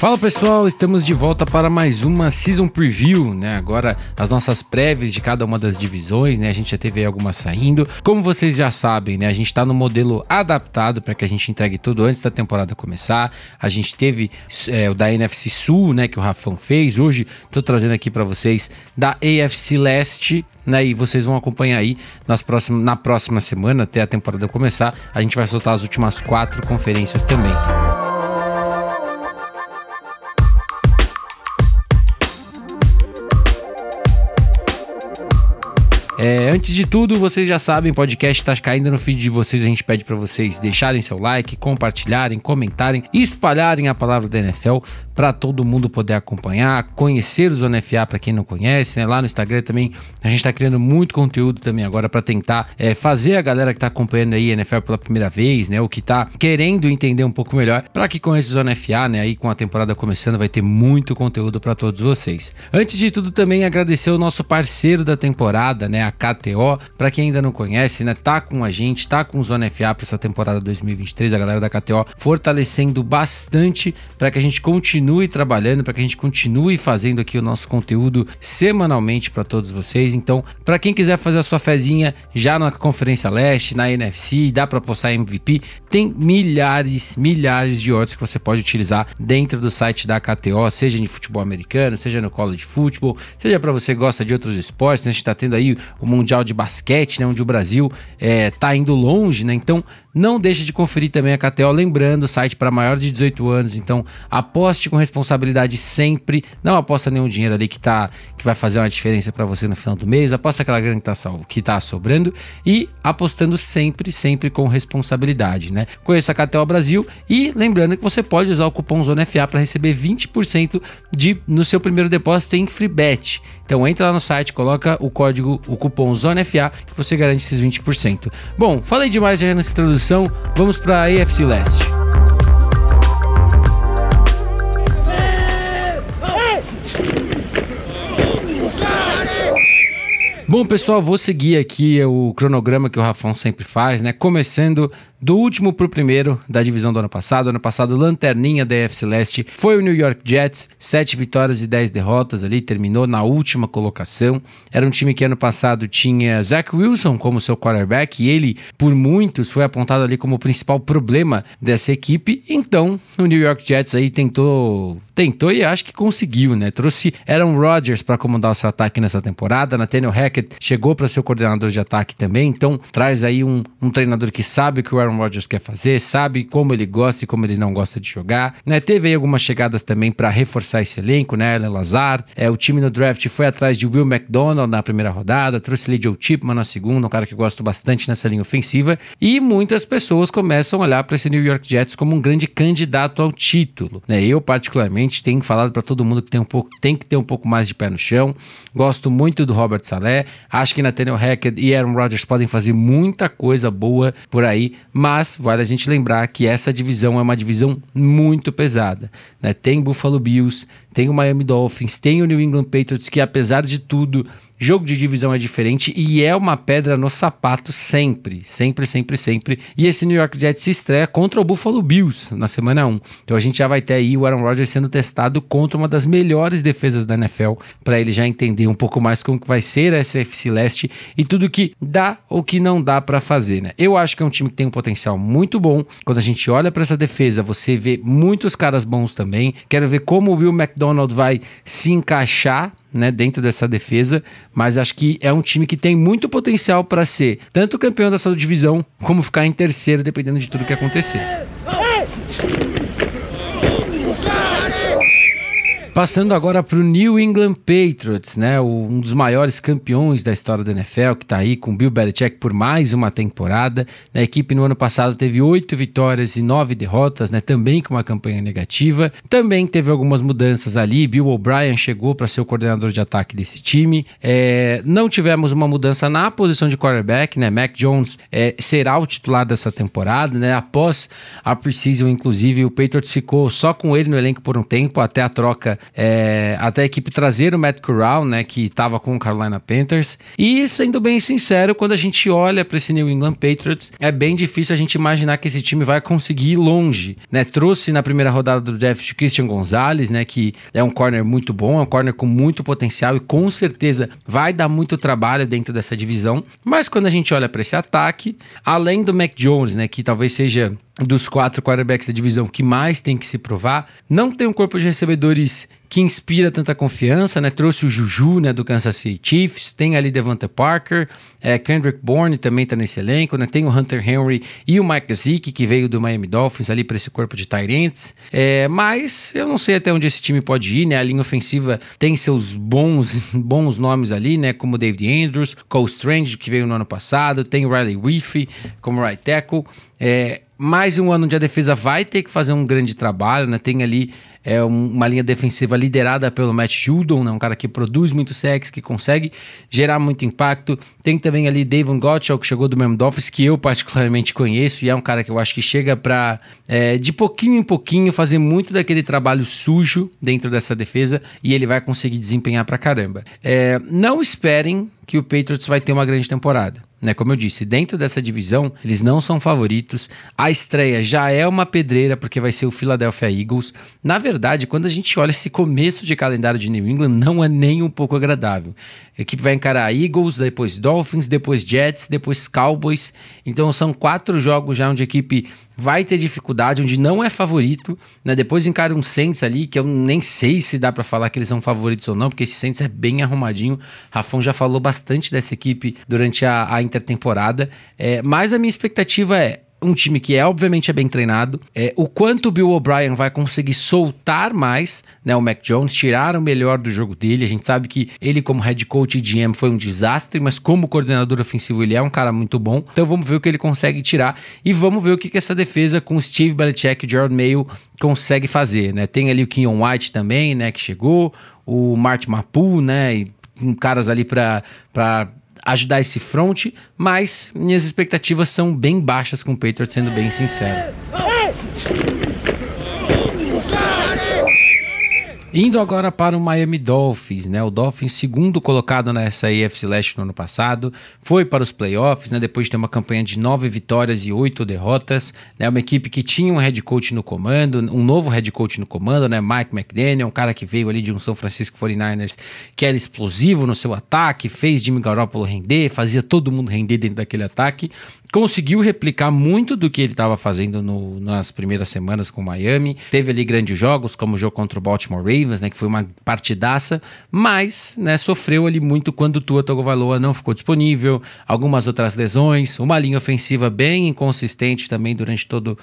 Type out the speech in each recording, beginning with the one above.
Fala pessoal, estamos de volta para mais uma Season Preview, né? Agora as nossas prévias de cada uma das divisões, né? A gente já teve algumas saindo. Como vocês já sabem, né? A gente está no modelo adaptado para que a gente entregue tudo antes da temporada começar. A gente teve é, o da NFC Sul, né? Que o Rafão fez. Hoje estou trazendo aqui para vocês da AFC Leste, né? E vocês vão acompanhar aí nas próximas, na próxima semana, até a temporada começar. A gente vai soltar as últimas quatro conferências também. É, antes de tudo, vocês já sabem, o podcast está caindo no feed de vocês. A gente pede para vocês deixarem seu like, compartilharem, comentarem espalharem a palavra da NFL para todo mundo poder acompanhar, conhecer os ONFA para quem não conhece, né? Lá no Instagram também a gente está criando muito conteúdo também agora para tentar é, fazer a galera que está acompanhando aí a NFL pela primeira vez, né? O que está querendo entender um pouco melhor, para que conheça os ONFA, né? Aí com a temporada começando vai ter muito conteúdo para todos vocês. Antes de tudo também agradecer o nosso parceiro da temporada, né? A KTO. Para quem ainda não conhece, né, tá com a gente, tá com o Zona FA para essa temporada 2023, a galera da KTO fortalecendo bastante para que a gente continue trabalhando, para que a gente continue fazendo aqui o nosso conteúdo semanalmente para todos vocês. Então, para quem quiser fazer a sua fezinha já na Conferência Leste, na NFC, dá para postar MVP, tem milhares, milhares de odds que você pode utilizar dentro do site da KTO, seja de futebol americano, seja no college football, seja para você que gosta de outros esportes, né? a gente está tendo aí o Mundial de Basquete, né, onde o Brasil está é, indo longe, né? Então não deixe de conferir também a KTO, lembrando, o site para maior de 18 anos, então aposte com responsabilidade sempre, não aposta nenhum dinheiro ali que tá que vai fazer uma diferença para você no final do mês, aposta aquela grana que tá, que tá sobrando e apostando sempre, sempre com responsabilidade, né? Conheça a KTO Brasil e lembrando que você pode usar o cupom ZONAFA para receber 20% de no seu primeiro depósito em FreeBet. Então entra lá no site, coloca o código, o cupom ZONAFA que você garante esses 20%. Bom, falei demais já nessa introdução, vamos para a AFC Leste. Bom, pessoal, vou seguir aqui o cronograma que o Rafão sempre faz, né? Começando do último para o primeiro da divisão do ano passado. Ano passado, lanterninha da AFC Leste foi o New York Jets, sete vitórias e dez derrotas ali, terminou na última colocação. Era um time que ano passado tinha Zach Wilson como seu quarterback e ele, por muitos, foi apontado ali como o principal problema dessa equipe. Então, o New York Jets aí tentou, tentou e acho que conseguiu, né? Trouxe Aaron Rodgers para comandar o seu ataque nessa temporada. Nathaniel Hackett chegou para ser o coordenador de ataque também. Então, traz aí um, um treinador que sabe que o Aaron Aaron Rodgers quer fazer, sabe como ele gosta e como ele não gosta de jogar. Né? Teve aí algumas chegadas também para reforçar esse elenco, né? Alan Lazar. É, o time no draft foi atrás de Will McDonald na primeira rodada, trouxe ali Joe Chipman na segunda, um cara que eu gosto bastante nessa linha ofensiva. E muitas pessoas começam a olhar para esse New York Jets como um grande candidato ao título. Né? Eu, particularmente, tenho falado para todo mundo que tem, um pouco, tem que ter um pouco mais de pé no chão. Gosto muito do Robert Saleh. Acho que Nathaniel Hackett e Aaron Rodgers podem fazer muita coisa boa por aí, mas vale a gente lembrar que essa divisão é uma divisão muito pesada. Né? Tem Buffalo Bills, tem o Miami Dolphins, tem o New England Patriots, que apesar de tudo Jogo de divisão é diferente e é uma pedra no sapato sempre, sempre, sempre, sempre. E esse New York Jets se estreia contra o Buffalo Bills na semana 1. Então a gente já vai ter aí o Aaron Rodgers sendo testado contra uma das melhores defesas da NFL, para ele já entender um pouco mais como que vai ser essa FC Leste e tudo que dá ou que não dá para fazer, né? Eu acho que é um time que tem um potencial muito bom. Quando a gente olha para essa defesa, você vê muitos caras bons também. Quero ver como o Will McDonald vai se encaixar né, dentro dessa defesa, mas acho que é um time que tem muito potencial para ser tanto campeão da sua divisão, como ficar em terceiro, dependendo de tudo que acontecer. Passando agora para o New England Patriots, né? um dos maiores campeões da história da NFL, que está aí com Bill Belichick por mais uma temporada. A equipe no ano passado teve oito vitórias e nove derrotas, né? Também com uma campanha negativa. Também teve algumas mudanças ali. Bill O'Brien chegou para ser o coordenador de ataque desse time. É, não tivemos uma mudança na posição de quarterback, né? Mac Jones é, será o titular dessa temporada, né? Após a preseason, inclusive, o Patriots ficou só com ele no elenco por um tempo, até a troca é, até a equipe trazer o Matt Corral, né, que estava com o Carolina Panthers. E sendo bem sincero, quando a gente olha para esse New England Patriots, é bem difícil a gente imaginar que esse time vai conseguir ir longe, né? Trouxe na primeira rodada do draft Christian Gonzalez, né, que é um corner muito bom, é um corner com muito potencial e com certeza vai dar muito trabalho dentro dessa divisão. Mas quando a gente olha para esse ataque, além do Mac Jones, né, que talvez seja dos quatro quarterbacks da divisão que mais tem que se provar. Não tem um corpo de recebedores que inspira tanta confiança, né? Trouxe o Juju, né, do Kansas City Chiefs, tem ali Devante Parker, é, Kendrick Bourne também tá nesse elenco, né? Tem o Hunter Henry e o Mike Gesicki, que veio do Miami Dolphins ali para esse corpo de Tyrants. É, mas eu não sei até onde esse time pode ir, né? A linha ofensiva tem seus bons, bons nomes ali, né? Como David Andrews, Cole Strange, que veio no ano passado, tem o Riley Reef como right tackle. É, mais um ano onde a defesa vai ter que fazer um grande trabalho, né? Tem ali é, um, uma linha defensiva liderada pelo Matt Judon, né? um cara que produz muito sexo, que consegue gerar muito impacto. Tem também ali Davon Gottschall, que chegou do mesmo Dolphins, que eu particularmente conheço, e é um cara que eu acho que chega para, é, de pouquinho em pouquinho, fazer muito daquele trabalho sujo dentro dessa defesa, e ele vai conseguir desempenhar pra caramba. É, não esperem que o Patriots vai ter uma grande temporada. Né, como eu disse, dentro dessa divisão, eles não são favoritos. A estreia já é uma pedreira, porque vai ser o Philadelphia Eagles. Na verdade, quando a gente olha esse começo de calendário de New England, não é nem um pouco agradável. A equipe vai encarar Eagles, depois Dolphins, depois Jets, depois Cowboys. Então são quatro jogos já onde a equipe vai ter dificuldade, onde não é favorito, né? Depois encara um Saints ali, que eu nem sei se dá para falar que eles são favoritos ou não, porque esse Saints é bem arrumadinho. Rafão já falou bastante dessa equipe durante a, a intertemporada, é, mas a minha expectativa é um time que é obviamente é bem treinado. É, o quanto o Bill O'Brien vai conseguir soltar mais, né, o Mac Jones, tirar o melhor do jogo dele. A gente sabe que ele como head coach e GM foi um desastre, mas como coordenador ofensivo ele é um cara muito bom. Então vamos ver o que ele consegue tirar e vamos ver o que, que essa defesa com Steve Belichick e Gerald Mayo consegue fazer, né? Tem ali o Kenyon White também, né, que chegou, o Martin Mapu, né, e caras ali para ajudar esse front, mas minhas expectativas são bem baixas com o Patriots, sendo bem sincero. Indo agora para o Miami Dolphins, né? O Dolphins, segundo colocado nessa AFC Leste no ano passado, foi para os playoffs, né? Depois de ter uma campanha de nove vitórias e oito derrotas, né? Uma equipe que tinha um head coach no comando, um novo head coach no comando, né? Mike McDaniel, um cara que veio ali de um São Francisco 49ers que era explosivo no seu ataque, fez Jimmy Garoppolo render, fazia todo mundo render dentro daquele ataque conseguiu replicar muito do que ele estava fazendo no, nas primeiras semanas com o Miami. Teve ali grandes jogos, como o jogo contra o Baltimore Ravens, né, que foi uma partidaça, mas né, sofreu ali muito quando o Tua Tagovailoa não ficou disponível, algumas outras lesões, uma linha ofensiva bem inconsistente também durante todo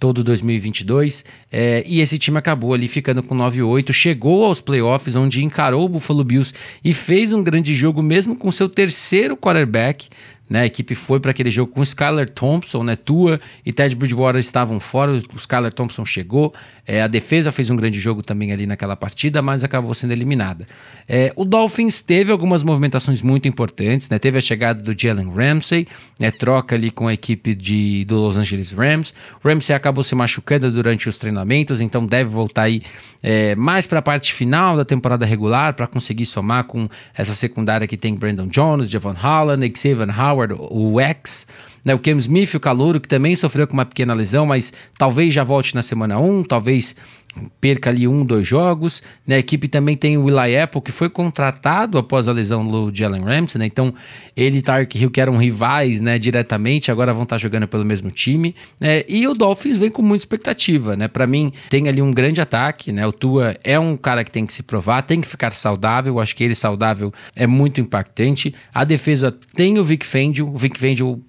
todo 2022, é, e esse time acabou ali ficando com 9-8, chegou aos playoffs, onde encarou o Buffalo Bills e fez um grande jogo, mesmo com seu terceiro quarterback, né? A equipe foi para aquele jogo com Skyler Thompson, né? Tua e Ted Bridgewater estavam fora, o Skyler Thompson chegou. É, a defesa fez um grande jogo também ali naquela partida, mas acabou sendo eliminada. É, o Dolphins teve algumas movimentações muito importantes, né? Teve a chegada do Jalen Ramsey, né? Troca ali com a equipe de, do Los Angeles Rams. O Ramsey acabou se machucando durante os treinamentos, então deve voltar aí é, mais para a parte final da temporada regular para conseguir somar com essa secundária que tem Brandon Jones, Javon Holland, Xavier Howard Howard, o X, né, o Cam Smith, o calouro, que também sofreu com uma pequena lesão, mas talvez já volte na semana 1, talvez perca ali um, dois jogos. Né? A equipe também tem o Eli Apple, que foi contratado após a lesão do Jalen Ramsey, né? Então, ele e Tark Hill, que eram rivais né, diretamente, agora vão estar jogando pelo mesmo time. Né? E o Dolphins vem com muita expectativa, né? Para mim, tem ali um grande ataque, né? O Tua é um cara que tem que se provar, tem que ficar saudável. Acho que ele saudável é muito impactante. A defesa tem o Vic Fangio. O Vic Fangio,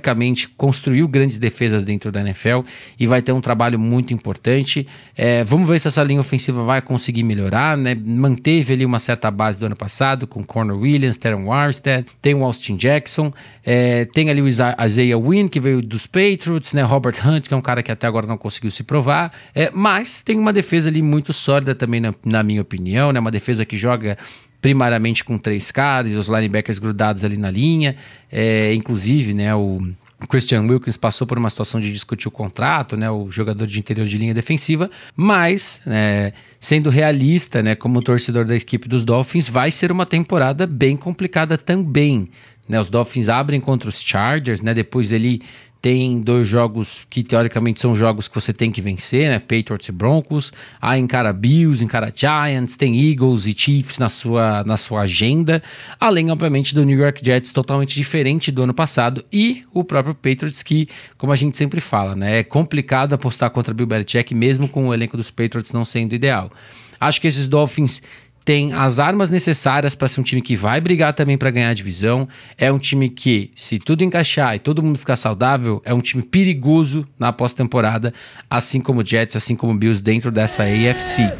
historicamente, construiu grandes defesas dentro da NFL e vai ter um trabalho muito importante. É, Vamos ver se essa linha ofensiva vai conseguir melhorar, né? Manteve ali uma certa base do ano passado com Corner Williams, Teron Warstead, tem o Austin Jackson, é, tem ali o Isaiah Wynn, que veio dos Patriots, né? Robert Hunt, que é um cara que até agora não conseguiu se provar, é, mas tem uma defesa ali muito sólida também, na, na minha opinião, né? Uma defesa que joga primariamente com três caras, os linebackers grudados ali na linha, é, inclusive, né? O Christian Wilkins passou por uma situação de discutir o contrato, né, o jogador de interior de linha defensiva, mas, é, sendo realista, né, como torcedor da equipe dos Dolphins, vai ser uma temporada bem complicada também. Né, os Dolphins abrem contra os Chargers, né, depois ele tem dois jogos que teoricamente são jogos que você tem que vencer, né? Patriots e Broncos. Aí encara Bills, encara Giants, tem Eagles e Chiefs na sua, na sua agenda. Além, obviamente, do New York Jets totalmente diferente do ano passado e o próprio Patriots que, como a gente sempre fala, né? É complicado apostar contra Bill Belichick mesmo com o elenco dos Patriots não sendo ideal. Acho que esses Dolphins tem as armas necessárias para ser um time que vai brigar também para ganhar a divisão. É um time que, se tudo encaixar e todo mundo ficar saudável, é um time perigoso na pós-temporada, assim como o Jets, assim como o Bills dentro dessa AFC.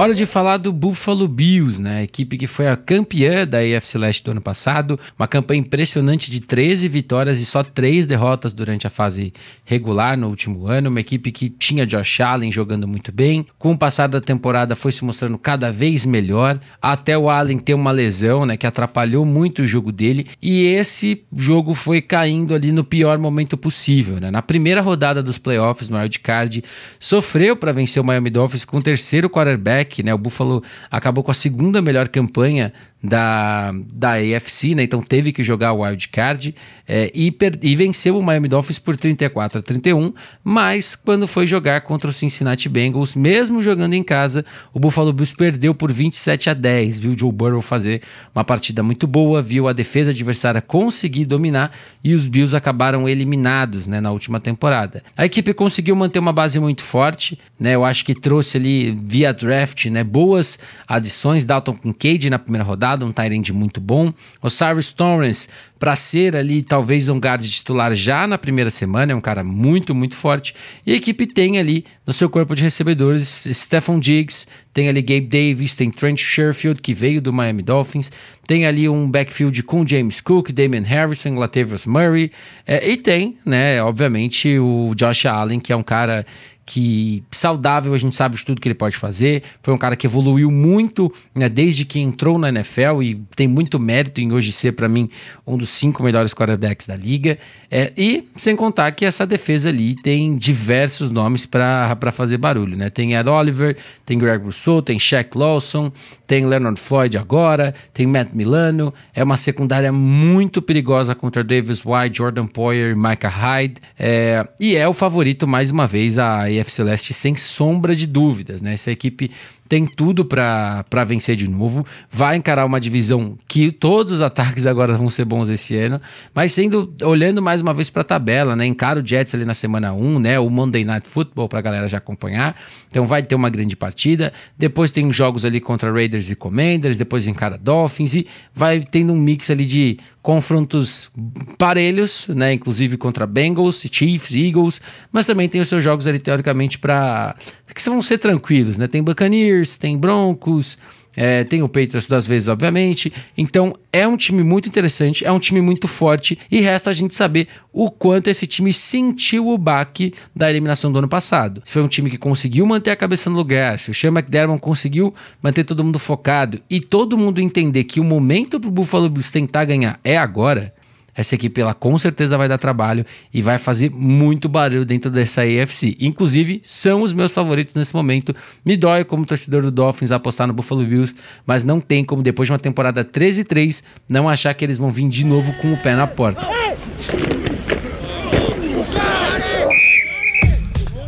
Hora de falar do Buffalo Bills, né? Equipe que foi a campeã da AFC Leste do ano passado. Uma campanha impressionante de 13 vitórias e só 3 derrotas durante a fase regular no último ano. Uma equipe que tinha Josh Allen jogando muito bem. Com o passar da temporada foi se mostrando cada vez melhor. Até o Allen ter uma lesão, né? Que atrapalhou muito o jogo dele. E esse jogo foi caindo ali no pior momento possível, né? Na primeira rodada dos playoffs no Card, sofreu para vencer o Miami Dolphins com o terceiro quarterback né? O Buffalo acabou com a segunda melhor campanha da, da AFC, né? Então teve que jogar o wild card é, e, e venceu o Miami Dolphins por 34 a 31, mas quando foi jogar contra o Cincinnati Bengals, mesmo jogando em casa, o Buffalo Bills perdeu por 27 a 10, viu Joe Burrow fazer uma partida muito boa, viu a defesa adversária conseguir dominar e os Bills acabaram eliminados, né, na última temporada. A equipe conseguiu manter uma base muito forte, né? Eu acho que trouxe ali via draft, né, boas adições, Dalton Kincaid na primeira rodada um Tyrande muito bom. O Cyrus Torrance, para ser ali talvez um guard titular já na primeira semana, é um cara muito, muito forte. E a equipe tem ali no seu corpo de recebedores Stephon Diggs, tem ali Gabe Davis, tem Trent Sherfield, que veio do Miami Dolphins, tem ali um backfield com James Cook, Damian Harrison, Latavius Murray, é, e tem, né, obviamente, o Josh Allen, que é um cara que saudável, a gente sabe de tudo que ele pode fazer. Foi um cara que evoluiu muito né, desde que entrou na NFL e tem muito mérito em hoje ser, para mim, um dos cinco melhores quarterbacks da liga. É, e sem contar que essa defesa ali tem diversos nomes para fazer barulho. Né? Tem Ed Oliver, tem Greg Rousseau, tem Shaq Lawson, tem Leonard Floyd agora, tem Matt Milano. É uma secundária muito perigosa contra Davis White, Jordan Poyer Micah Hyde. É, e é o favorito, mais uma vez, a AFC Celeste sem sombra de dúvidas, né? Essa equipe tem tudo para vencer de novo, vai encarar uma divisão que todos os ataques agora vão ser bons esse ano, mas sendo olhando mais uma vez para a tabela, né? Encara o Jets ali na semana 1, né? O Monday Night Football para a galera já acompanhar. Então vai ter uma grande partida. Depois tem jogos ali contra Raiders e Commanders, depois encara Dolphins e vai tendo um mix ali de confrontos parelhos, né? Inclusive contra Bengals, Chiefs, Eagles, mas também tem os seus jogos ali teoricamente para que vão ser tranquilos, né? Tem Buccaneers, tem Broncos, é, tem o Patriots duas vezes, obviamente. Então é um time muito interessante, é um time muito forte e resta a gente saber o quanto esse time sentiu o baque da eliminação do ano passado. Se foi um time que conseguiu manter a cabeça no lugar, se o Sean McDermott conseguiu manter todo mundo focado e todo mundo entender que o momento para o Buffalo Bills tentar ganhar é agora, essa equipe ela com certeza vai dar trabalho e vai fazer muito barulho dentro dessa AFC. Inclusive, são os meus favoritos nesse momento. Me dói como torcedor do Dolphins apostar no Buffalo Bills, mas não tem como depois de uma temporada 13-3 não achar que eles vão vir de novo com o pé na porta.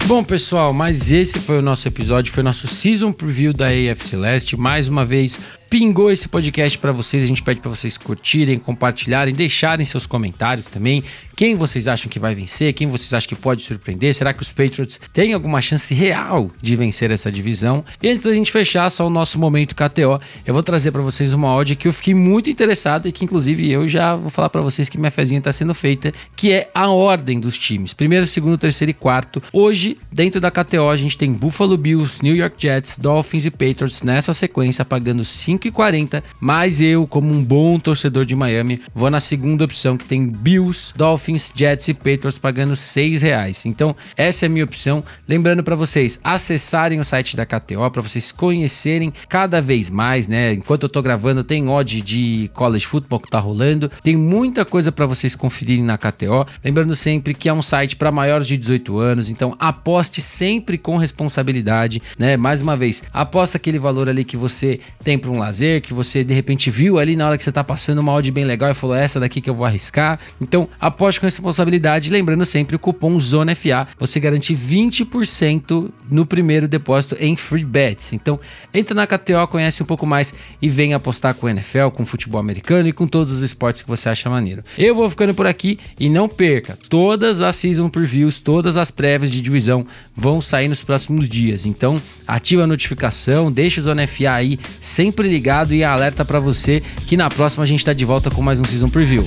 Bom, pessoal, mas esse foi o nosso episódio, foi o nosso season preview da AFC Leste. Mais uma vez, pingou esse podcast para vocês. A gente pede para vocês curtirem, compartilharem, deixarem seus comentários também. Quem vocês acham que vai vencer? Quem vocês acham que pode surpreender? Será que os Patriots têm alguma chance real de vencer essa divisão? E antes da gente fechar só o nosso momento KTO, eu vou trazer para vocês uma odd que eu fiquei muito interessado e que inclusive eu já vou falar para vocês que minha fezinha está sendo feita, que é a ordem dos times. Primeiro, segundo, terceiro e quarto. Hoje, dentro da KTO, a gente tem Buffalo Bills, New York Jets, Dolphins e Patriots nessa sequência, pagando 5 5,40, mas eu, como um bom torcedor de Miami, vou na segunda opção que tem Bills, Dolphins, Jets e Patriots pagando 6 reais. Então, essa é a minha opção. Lembrando para vocês acessarem o site da KTO para vocês conhecerem cada vez mais, né? Enquanto eu tô gravando, tem odd de college football que tá rolando. Tem muita coisa para vocês conferirem na KTO. Lembrando sempre que é um site para maiores de 18 anos, então aposte sempre com responsabilidade, né? Mais uma vez, aposta aquele valor ali que você tem para um que você de repente viu ali na hora que você tá passando uma odd bem legal e falou essa daqui que eu vou arriscar. Então, aposte com responsabilidade, lembrando sempre o cupom ZONAFA, você garante 20% no primeiro depósito em free bets. Então, entra na KTO, conhece um pouco mais e vem apostar com o NFL, com o futebol americano e com todos os esportes que você acha maneiro. Eu vou ficando por aqui e não perca, todas as season previews, todas as prévias de divisão vão sair nos próximos dias. Então, ativa a notificação, deixa o Zona FA aí sempre ligado e alerta para você que na próxima a gente está de volta com mais um season preview.